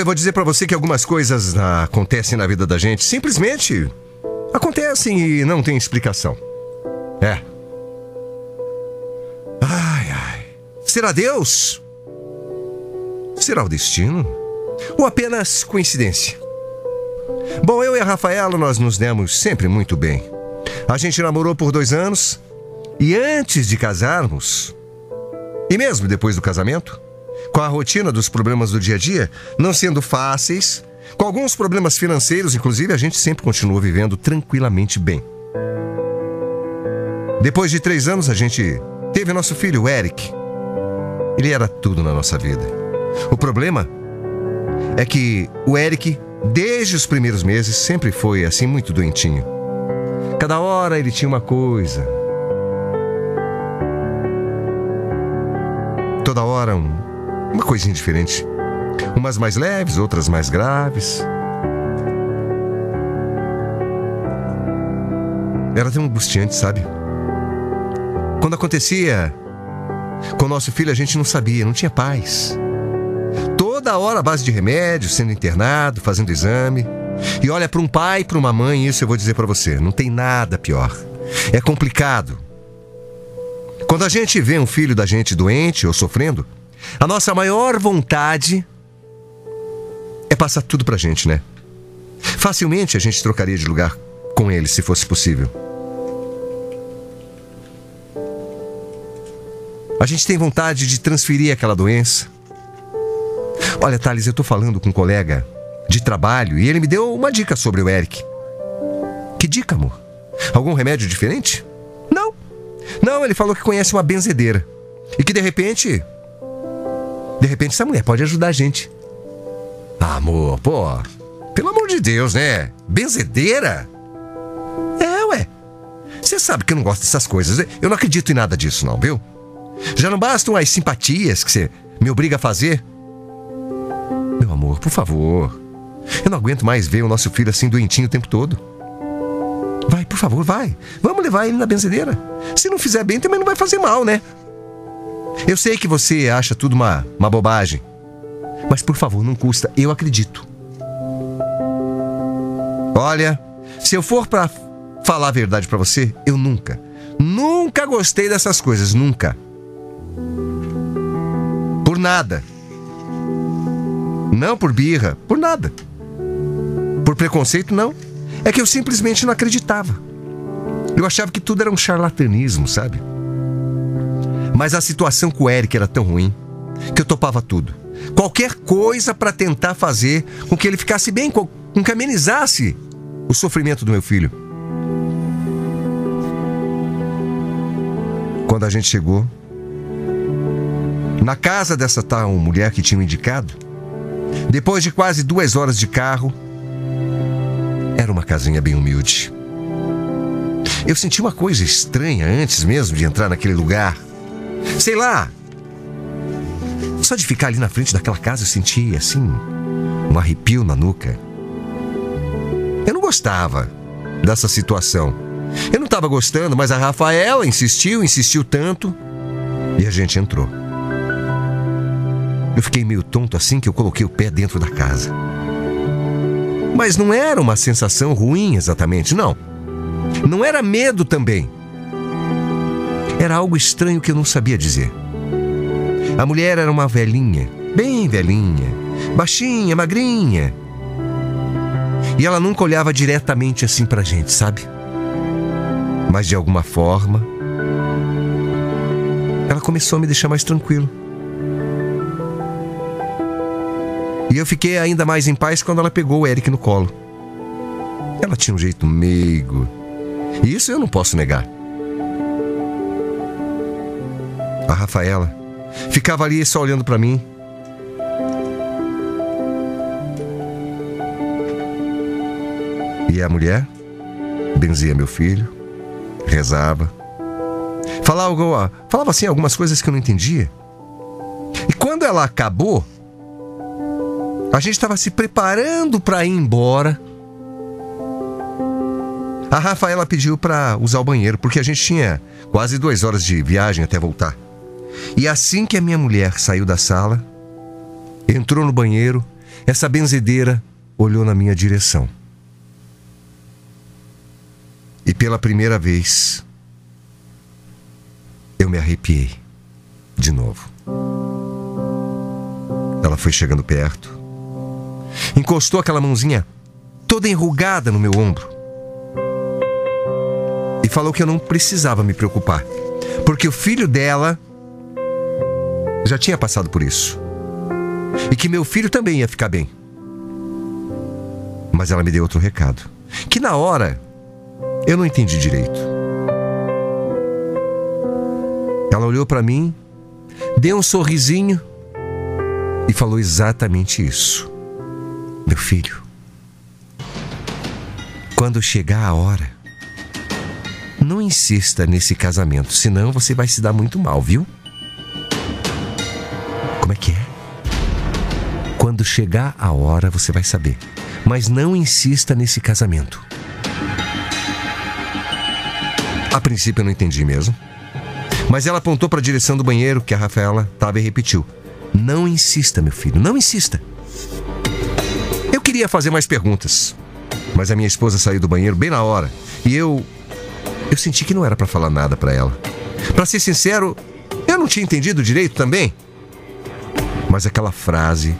Olha, eu vou dizer pra você que algumas coisas acontecem na vida da gente, simplesmente acontecem e não tem explicação. É. Ai, ai. Será Deus? Será o destino? Ou apenas coincidência? Bom, eu e a Rafaela, nós nos demos sempre muito bem. A gente namorou por dois anos e antes de casarmos, e mesmo depois do casamento, com a rotina dos problemas do dia a dia não sendo fáceis, com alguns problemas financeiros, inclusive, a gente sempre continuou vivendo tranquilamente bem. Depois de três anos, a gente teve nosso filho, Eric. Ele era tudo na nossa vida. O problema é que o Eric, desde os primeiros meses, sempre foi assim muito doentinho. Cada hora ele tinha uma coisa. Toda hora um, uma coisinha diferente. Umas mais leves, outras mais graves. Era tão angustiante, sabe? Quando acontecia com o nosso filho, a gente não sabia, não tinha paz. Toda hora a base de remédio, sendo internado, fazendo exame. E olha, para um pai, para uma mãe, isso eu vou dizer para você, não tem nada pior. É complicado. Quando a gente vê um filho da gente doente ou sofrendo, a nossa maior vontade é passar tudo pra gente, né? Facilmente a gente trocaria de lugar com ele se fosse possível. A gente tem vontade de transferir aquela doença. Olha, Thales, eu tô falando com um colega de trabalho e ele me deu uma dica sobre o Eric. Que dica, amor? Algum remédio diferente? Não. Não, ele falou que conhece uma benzedeira. E que de repente. De repente essa mulher pode ajudar a gente. Ah, amor, pô. Pelo amor de Deus, né? Benzedeira? É, ué. Você sabe que eu não gosto dessas coisas. Eu não acredito em nada disso, não, viu? Já não bastam as simpatias que você me obriga a fazer? Meu amor, por favor. Eu não aguento mais ver o nosso filho assim doentinho o tempo todo. Vai, por favor, vai. Vamos levar ele na benzedeira. Se não fizer bem, também não vai fazer mal, né? Eu sei que você acha tudo uma, uma bobagem. Mas por favor, não custa. Eu acredito. Olha, se eu for pra falar a verdade pra você, eu nunca, nunca gostei dessas coisas, nunca. Por nada. Não por birra, por nada. Por preconceito, não. É que eu simplesmente não acreditava. Eu achava que tudo era um charlatanismo, sabe? Mas a situação com o Eric era tão ruim que eu topava tudo. Qualquer coisa para tentar fazer com que ele ficasse bem, com que amenizasse o sofrimento do meu filho. Quando a gente chegou na casa dessa tal mulher que tinha indicado, depois de quase duas horas de carro, era uma casinha bem humilde. Eu senti uma coisa estranha antes mesmo de entrar naquele lugar. Sei lá. Só de ficar ali na frente daquela casa eu senti assim um arrepio na nuca. Eu não gostava dessa situação. Eu não estava gostando, mas a Rafaela insistiu, insistiu tanto e a gente entrou. Eu fiquei meio tonto assim que eu coloquei o pé dentro da casa. Mas não era uma sensação ruim exatamente, não. Não era medo também. Era algo estranho que eu não sabia dizer. A mulher era uma velhinha, bem velhinha, baixinha, magrinha. E ela nunca olhava diretamente assim pra gente, sabe? Mas de alguma forma, ela começou a me deixar mais tranquilo. E eu fiquei ainda mais em paz quando ela pegou o Eric no colo. Ela tinha um jeito meigo. E isso eu não posso negar. A Rafaela ficava ali só olhando pra mim. E E a mulher benzia meu filho, rezava, falava, falava assim algumas coisas que eu não entendia. E quando ela acabou, a gente estava se preparando para ir embora. A Rafaela pediu para usar o banheiro, porque a gente tinha quase duas horas de viagem até voltar. E assim que a minha mulher saiu da sala, entrou no banheiro, essa benzedeira olhou na minha direção. E pela primeira vez, eu me arrepiei de novo. Ela foi chegando perto, encostou aquela mãozinha toda enrugada no meu ombro e falou que eu não precisava me preocupar, porque o filho dela já tinha passado por isso e que meu filho também ia ficar bem. Mas ela me deu outro recado, que na hora eu não entendi direito. Ela olhou para mim, deu um sorrisinho e falou exatamente isso. Meu filho, quando chegar a hora, não insista nesse casamento, senão você vai se dar muito mal, viu? Quando chegar a hora, você vai saber. Mas não insista nesse casamento. A princípio eu não entendi mesmo. Mas ela apontou para a direção do banheiro que a Rafaela estava e repetiu: Não insista, meu filho, não insista. Eu queria fazer mais perguntas, mas a minha esposa saiu do banheiro bem na hora e eu. Eu senti que não era para falar nada para ela. Para ser sincero, eu não tinha entendido direito também. Mas aquela frase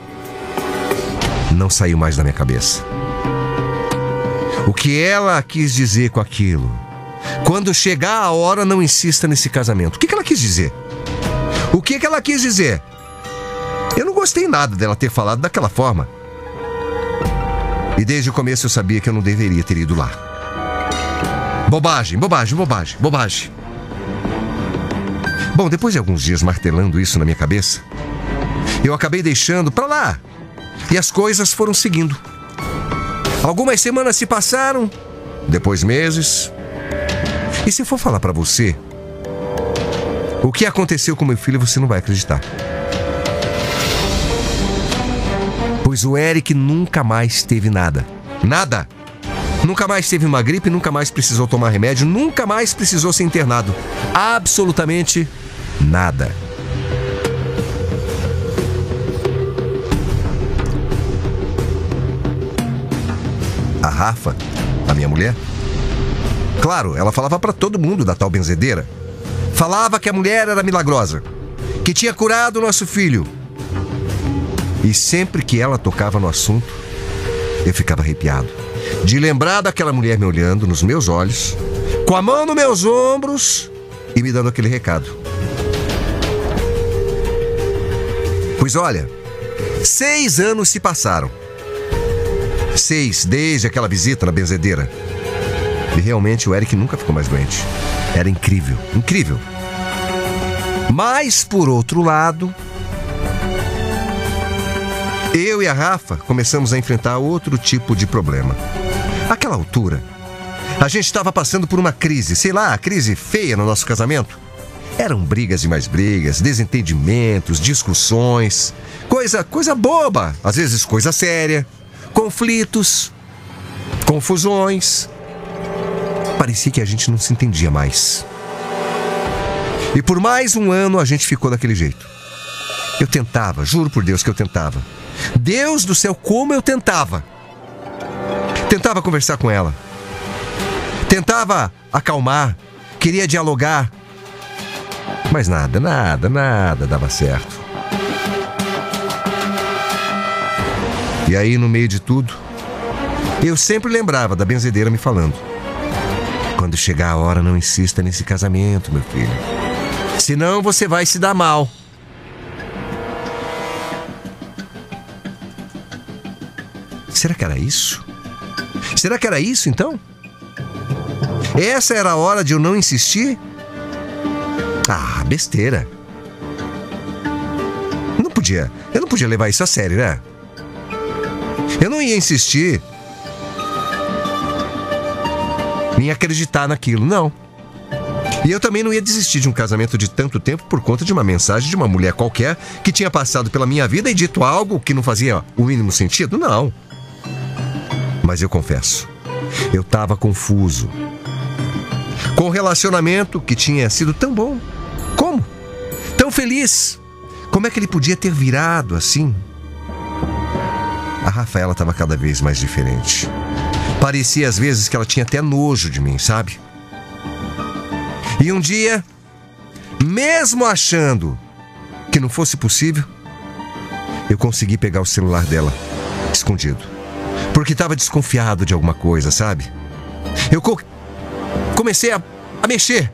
não saiu mais da minha cabeça. O que ela quis dizer com aquilo? Quando chegar a hora, não insista nesse casamento. O que, ela quis dizer? O que, que ela quis dizer? Eu não gostei nada dela ter falado daquela forma. E desde o começo eu sabia que eu não deveria ter ido lá. Bobagem, bobagem, bobagem, bobagem. Bom, depois de alguns dias martelando isso na minha cabeça, eu acabei deixando pra lá. E as coisas foram seguindo. Algumas semanas se passaram, depois meses, e se for falar para você o que aconteceu com meu filho, você não vai acreditar. Pois o Eric nunca mais teve nada. Nada. Nunca mais teve uma gripe, nunca mais precisou tomar remédio, nunca mais precisou ser internado. Absolutamente nada. Rafa, a minha mulher, Claro, ela falava para todo mundo da tal benzedeira. Falava que a mulher era milagrosa, que tinha curado o nosso filho. E sempre que ela tocava no assunto, eu ficava arrepiado. De lembrar daquela mulher me olhando nos meus olhos, com a mão nos meus ombros e me dando aquele recado. Pois olha, seis anos se passaram. Seis desde aquela visita na benzedeira. E realmente o Eric nunca ficou mais doente. Era incrível, incrível. Mas, por outro lado, eu e a Rafa começamos a enfrentar outro tipo de problema. Aquela altura, a gente estava passando por uma crise, sei lá, crise feia no nosso casamento. Eram brigas e mais brigas, desentendimentos, discussões, coisa, coisa boba, às vezes coisa séria, conflitos, confusões parecia que a gente não se entendia mais. E por mais um ano a gente ficou daquele jeito. Eu tentava, juro por Deus que eu tentava. Deus do céu, como eu tentava. Tentava conversar com ela. Tentava acalmar, queria dialogar. Mas nada, nada, nada dava certo. E aí, no meio de tudo, eu sempre lembrava da benzedeira me falando. Quando chegar a hora, não insista nesse casamento, meu filho. Senão você vai se dar mal. Será que era isso? Será que era isso então? Essa era a hora de eu não insistir? Ah, besteira. Não podia, eu não podia levar isso a sério, né? Eu não ia insistir em acreditar naquilo. Não. E eu também não ia desistir de um casamento de tanto tempo por conta de uma mensagem de uma mulher qualquer que tinha passado pela minha vida e dito algo que não fazia o mínimo sentido. Não. Mas eu confesso, eu estava confuso. Com um relacionamento que tinha sido tão bom. Como? Tão feliz. Como é que ele podia ter virado assim? A Rafaela estava cada vez mais diferente. Parecia às vezes que ela tinha até nojo de mim, sabe? E um dia, mesmo achando que não fosse possível, eu consegui pegar o celular dela, escondido. Porque estava desconfiado de alguma coisa, sabe? Eu co comecei a, a, mexer.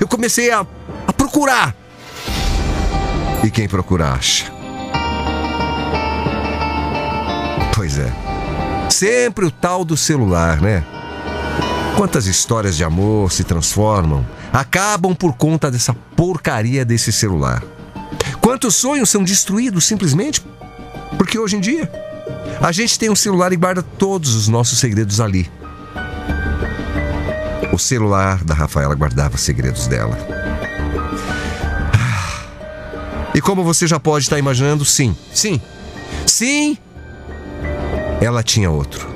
Eu comecei a, a procurar. E quem procura acha. Sempre o tal do celular, né? Quantas histórias de amor se transformam, acabam por conta dessa porcaria desse celular? Quantos sonhos são destruídos simplesmente porque hoje em dia a gente tem um celular e guarda todos os nossos segredos ali. O celular da Rafaela guardava segredos dela. E como você já pode estar imaginando, sim, sim, sim, ela tinha outro.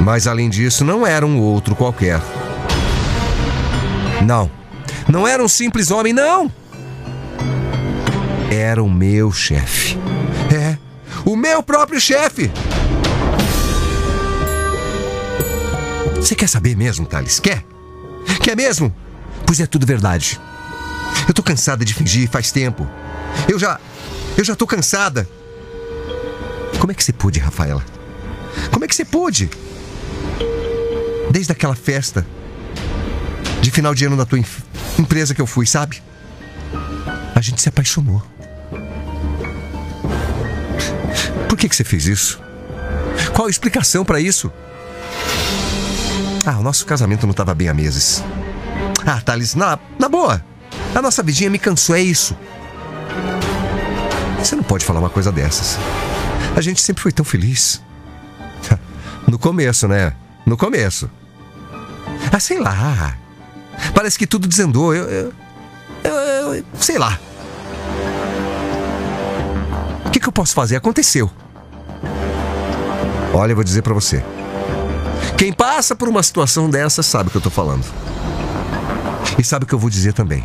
Mas além disso, não era um outro qualquer. Não. Não era um simples homem, não. Era o meu chefe. É, o meu próprio chefe. Você quer saber mesmo, Thales? Quer? Quer mesmo? Pois é tudo verdade. Eu tô cansada de fingir faz tempo. Eu já. Eu já tô cansada. Como é que você pôde, Rafaela? Como é que você pôde? Desde aquela festa de final de ano da tua empresa que eu fui, sabe? A gente se apaixonou. Por que, que você fez isso? Qual a explicação para isso? Ah, o nosso casamento não estava bem há meses. Ah, Thales, na, na boa. A nossa vidinha me cansou, é isso. Você não pode falar uma coisa dessas. A gente sempre foi tão feliz. No começo, né? No começo. Ah, sei lá. Parece que tudo desandou. Eu, eu, eu, eu sei lá. O que, que eu posso fazer? Aconteceu. Olha, eu vou dizer para você. Quem passa por uma situação dessa sabe o que eu tô falando. E sabe o que eu vou dizer também.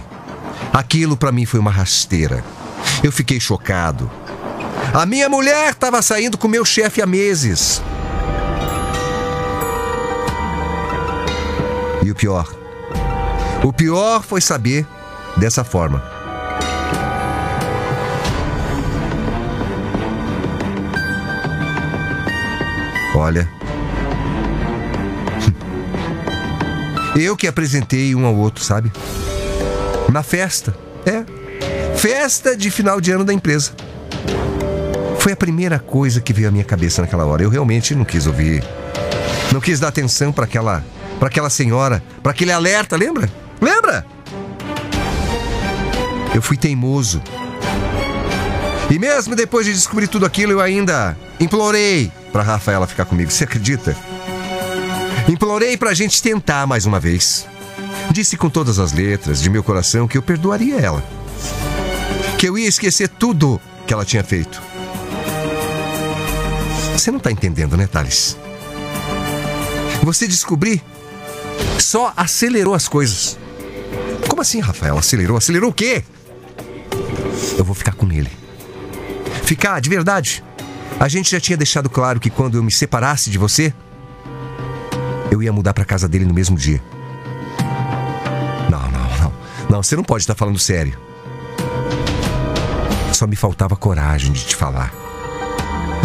Aquilo para mim foi uma rasteira. Eu fiquei chocado. A minha mulher estava saindo com meu chefe há meses. E o pior. O pior foi saber dessa forma. Olha. Eu que apresentei um ao outro, sabe? Na festa. É. Festa de final de ano da empresa. Foi a primeira coisa que veio à minha cabeça naquela hora. Eu realmente não quis ouvir. Não quis dar atenção para aquela para aquela senhora, para aquele alerta, lembra? Lembra? Eu fui teimoso. E mesmo depois de descobrir tudo aquilo, eu ainda implorei para Rafaela ficar comigo. Você acredita? Implorei para a gente tentar mais uma vez. Disse com todas as letras de meu coração que eu perdoaria ela. Que eu ia esquecer tudo que ela tinha feito. Você não tá entendendo, né, Thales? Você descobrir só acelerou as coisas. Como assim, Rafael? Acelerou? Acelerou o quê? Eu vou ficar com ele. Ficar, de verdade. A gente já tinha deixado claro que quando eu me separasse de você, eu ia mudar para casa dele no mesmo dia. Não, não, não. Não, você não pode estar falando sério. Só me faltava coragem de te falar.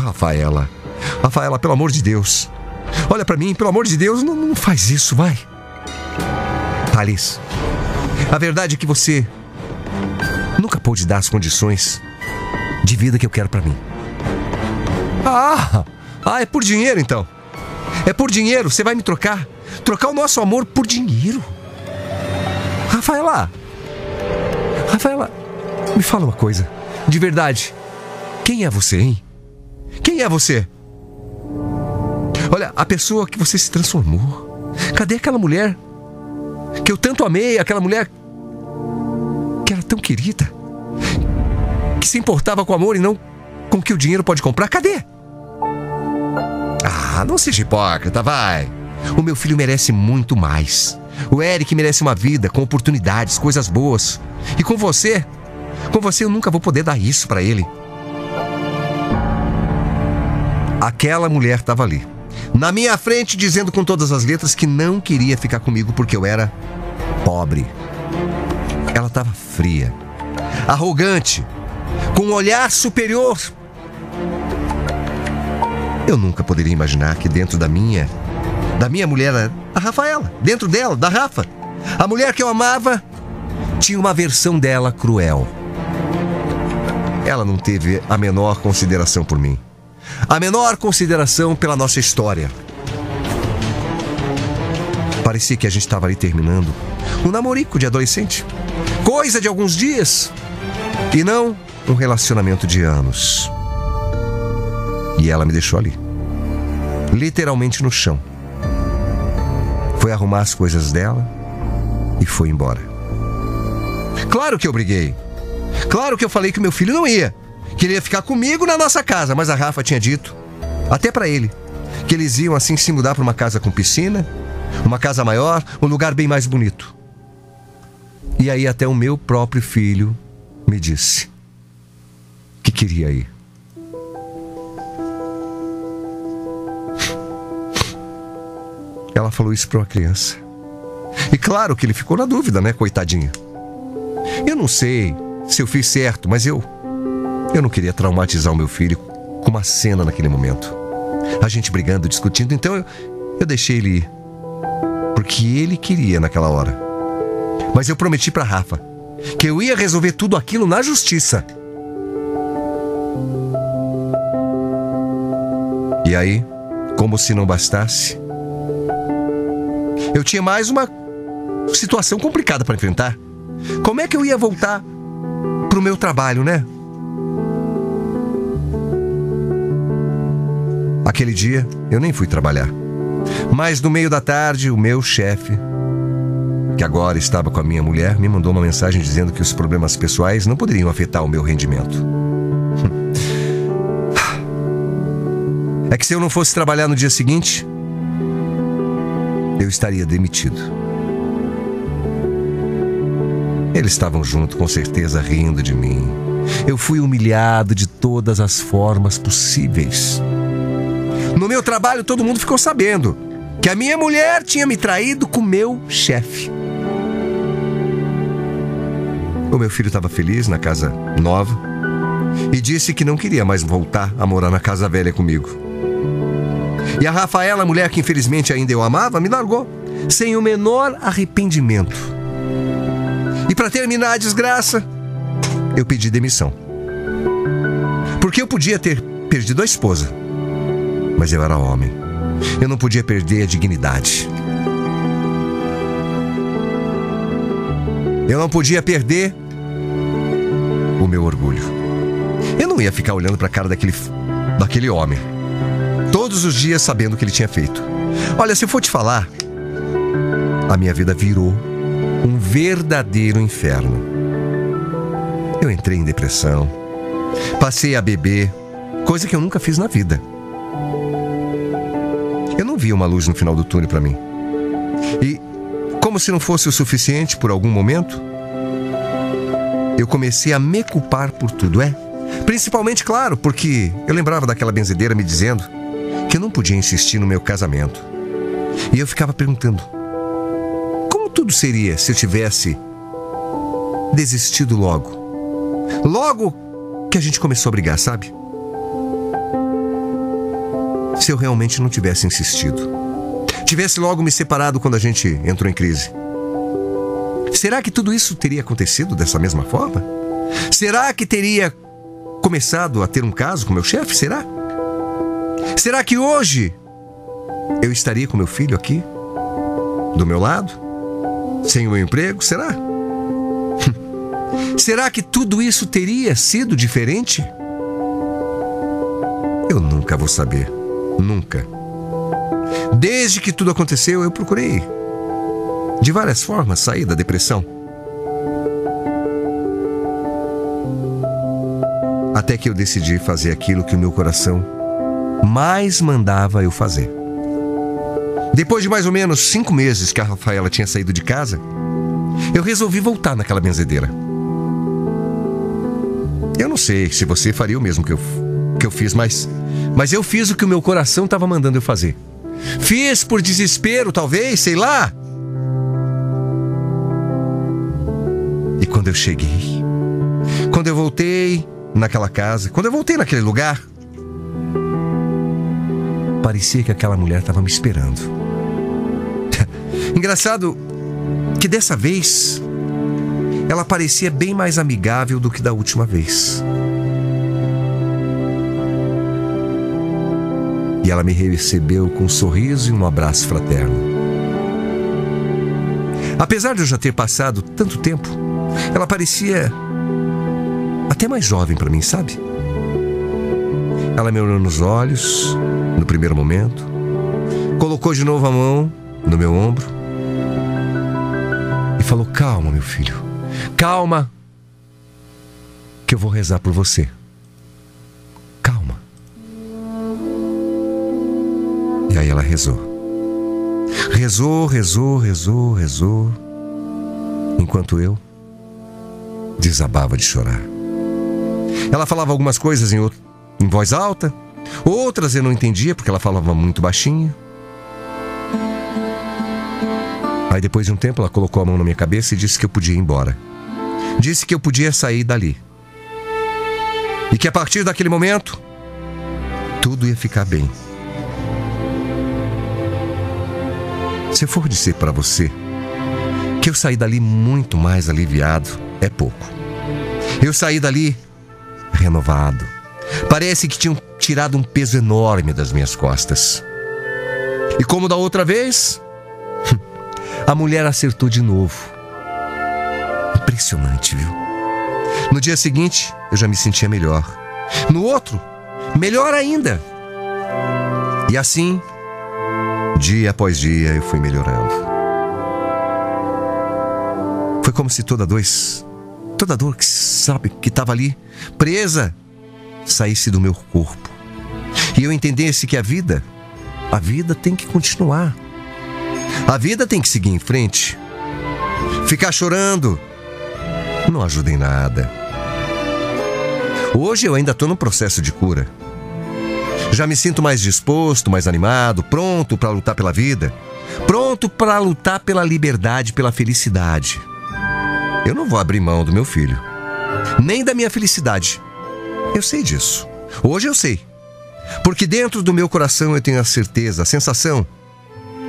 Rafaela, Rafaela, pelo amor de Deus. Olha para mim, pelo amor de Deus, não, não faz isso, vai. Thales, a verdade é que você nunca pôde dar as condições de vida que eu quero para mim. Ah, ah, é por dinheiro então. É por dinheiro, você vai me trocar? Trocar o nosso amor por dinheiro? Rafaela, Rafaela, me fala uma coisa, de verdade. Quem é você, hein? Quem é você? Olha, a pessoa que você se transformou. Cadê aquela mulher que eu tanto amei, aquela mulher que era tão querida, que se importava com o amor e não com o que o dinheiro pode comprar? Cadê? Ah, não seja hipócrita, vai. O meu filho merece muito mais. O Eric merece uma vida com oportunidades, coisas boas. E com você, com você eu nunca vou poder dar isso para ele. Aquela mulher estava ali, na minha frente, dizendo com todas as letras que não queria ficar comigo porque eu era pobre. Ela estava fria, arrogante, com um olhar superior. Eu nunca poderia imaginar que dentro da minha, da minha mulher, a Rafaela, dentro dela, da Rafa, a mulher que eu amava, tinha uma versão dela cruel. Ela não teve a menor consideração por mim a menor consideração pela nossa história. Parecia que a gente estava ali terminando um namorico de adolescente, coisa de alguns dias, e não um relacionamento de anos. E ela me deixou ali, literalmente no chão. Foi arrumar as coisas dela e foi embora. Claro que eu briguei. Claro que eu falei que meu filho não ia queria ficar comigo na nossa casa, mas a Rafa tinha dito, até para ele, que eles iam assim se mudar para uma casa com piscina, uma casa maior, um lugar bem mais bonito. E aí até o meu próprio filho me disse que queria ir. Ela falou isso para uma criança. E claro que ele ficou na dúvida, né, coitadinho. Eu não sei se eu fiz certo, mas eu eu não queria traumatizar o meu filho com uma cena naquele momento. A gente brigando, discutindo, então eu, eu deixei ele ir. Porque ele queria naquela hora. Mas eu prometi para Rafa que eu ia resolver tudo aquilo na justiça. E aí, como se não bastasse, eu tinha mais uma situação complicada para enfrentar. Como é que eu ia voltar pro meu trabalho, né? Aquele dia eu nem fui trabalhar. Mas no meio da tarde, o meu chefe, que agora estava com a minha mulher, me mandou uma mensagem dizendo que os problemas pessoais não poderiam afetar o meu rendimento. É que se eu não fosse trabalhar no dia seguinte, eu estaria demitido. Eles estavam junto, com certeza, rindo de mim. Eu fui humilhado de todas as formas possíveis. Meu trabalho, todo mundo ficou sabendo que a minha mulher tinha me traído com meu chefe. O meu filho estava feliz na casa nova e disse que não queria mais voltar a morar na casa velha comigo. E a Rafaela, a mulher que infelizmente ainda eu amava, me largou sem o menor arrependimento. E para terminar a desgraça, eu pedi demissão. Porque eu podia ter perdido a esposa mas eu era homem. Eu não podia perder a dignidade. Eu não podia perder o meu orgulho. Eu não ia ficar olhando para a cara daquele, daquele homem. Todos os dias sabendo o que ele tinha feito. Olha, se eu for te falar, a minha vida virou um verdadeiro inferno. Eu entrei em depressão, passei a beber, coisa que eu nunca fiz na vida. Eu não via uma luz no final do túnel para mim. E, como se não fosse o suficiente por algum momento, eu comecei a me culpar por tudo, é? Principalmente, claro, porque eu lembrava daquela benzedeira me dizendo que eu não podia insistir no meu casamento. E eu ficava perguntando: como tudo seria se eu tivesse desistido logo? Logo que a gente começou a brigar, sabe? Se eu realmente não tivesse insistido. Tivesse logo me separado quando a gente entrou em crise. Será que tudo isso teria acontecido dessa mesma forma? Será que teria começado a ter um caso com meu chefe? Será? Será que hoje eu estaria com meu filho aqui? Do meu lado? Sem o meu emprego? Será? Será que tudo isso teria sido diferente? Eu nunca vou saber. Nunca. Desde que tudo aconteceu, eu procurei, de várias formas, sair da depressão. Até que eu decidi fazer aquilo que o meu coração mais mandava eu fazer. Depois de mais ou menos cinco meses que a Rafaela tinha saído de casa, eu resolvi voltar naquela benzedeira. Eu não sei se você faria o mesmo que eu, que eu fiz, mas, mas eu fiz o que o meu coração estava mandando eu fazer. Fiz por desespero, talvez, sei lá. E quando eu cheguei, quando eu voltei naquela casa, quando eu voltei naquele lugar, parecia que aquela mulher estava me esperando. Engraçado que dessa vez ela parecia bem mais amigável do que da última vez. E ela me recebeu com um sorriso e um abraço fraterno. Apesar de eu já ter passado tanto tempo, ela parecia até mais jovem para mim, sabe? Ela me olhou nos olhos no primeiro momento, colocou de novo a mão no meu ombro e falou: Calma, meu filho, calma, que eu vou rezar por você. Rezou. Rezou, rezou, rezou, rezou, enquanto eu desabava de chorar. Ela falava algumas coisas em, outro, em voz alta, outras eu não entendia porque ela falava muito baixinho. Aí depois de um tempo ela colocou a mão na minha cabeça e disse que eu podia ir embora. Disse que eu podia sair dali. E que a partir daquele momento tudo ia ficar bem. Se eu for dizer para você que eu saí dali muito mais aliviado, é pouco. Eu saí dali renovado. Parece que tinham tirado um peso enorme das minhas costas. E como da outra vez, a mulher acertou de novo. Impressionante, viu? No dia seguinte, eu já me sentia melhor. No outro, melhor ainda. E assim, dia após dia, eu fui melhorando. Foi como se toda dor, toda dor que sabe que estava ali presa saísse do meu corpo. E eu entendesse que a vida, a vida tem que continuar. A vida tem que seguir em frente. Ficar chorando não ajuda em nada. Hoje eu ainda estou no processo de cura. Já me sinto mais disposto, mais animado, pronto para lutar pela vida, pronto para lutar pela liberdade, pela felicidade. Eu não vou abrir mão do meu filho, nem da minha felicidade. Eu sei disso. Hoje eu sei. Porque dentro do meu coração eu tenho a certeza, a sensação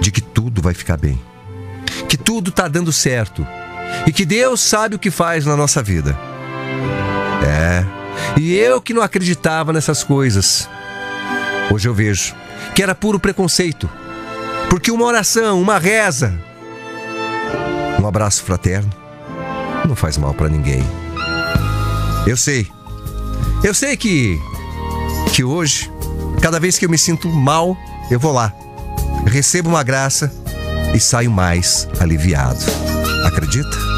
de que tudo vai ficar bem. Que tudo está dando certo. E que Deus sabe o que faz na nossa vida. É. E eu que não acreditava nessas coisas. Hoje eu vejo que era puro preconceito. Porque uma oração, uma reza, um abraço fraterno não faz mal para ninguém. Eu sei. Eu sei que que hoje, cada vez que eu me sinto mal, eu vou lá recebo uma graça e saio mais aliviado. Acredita?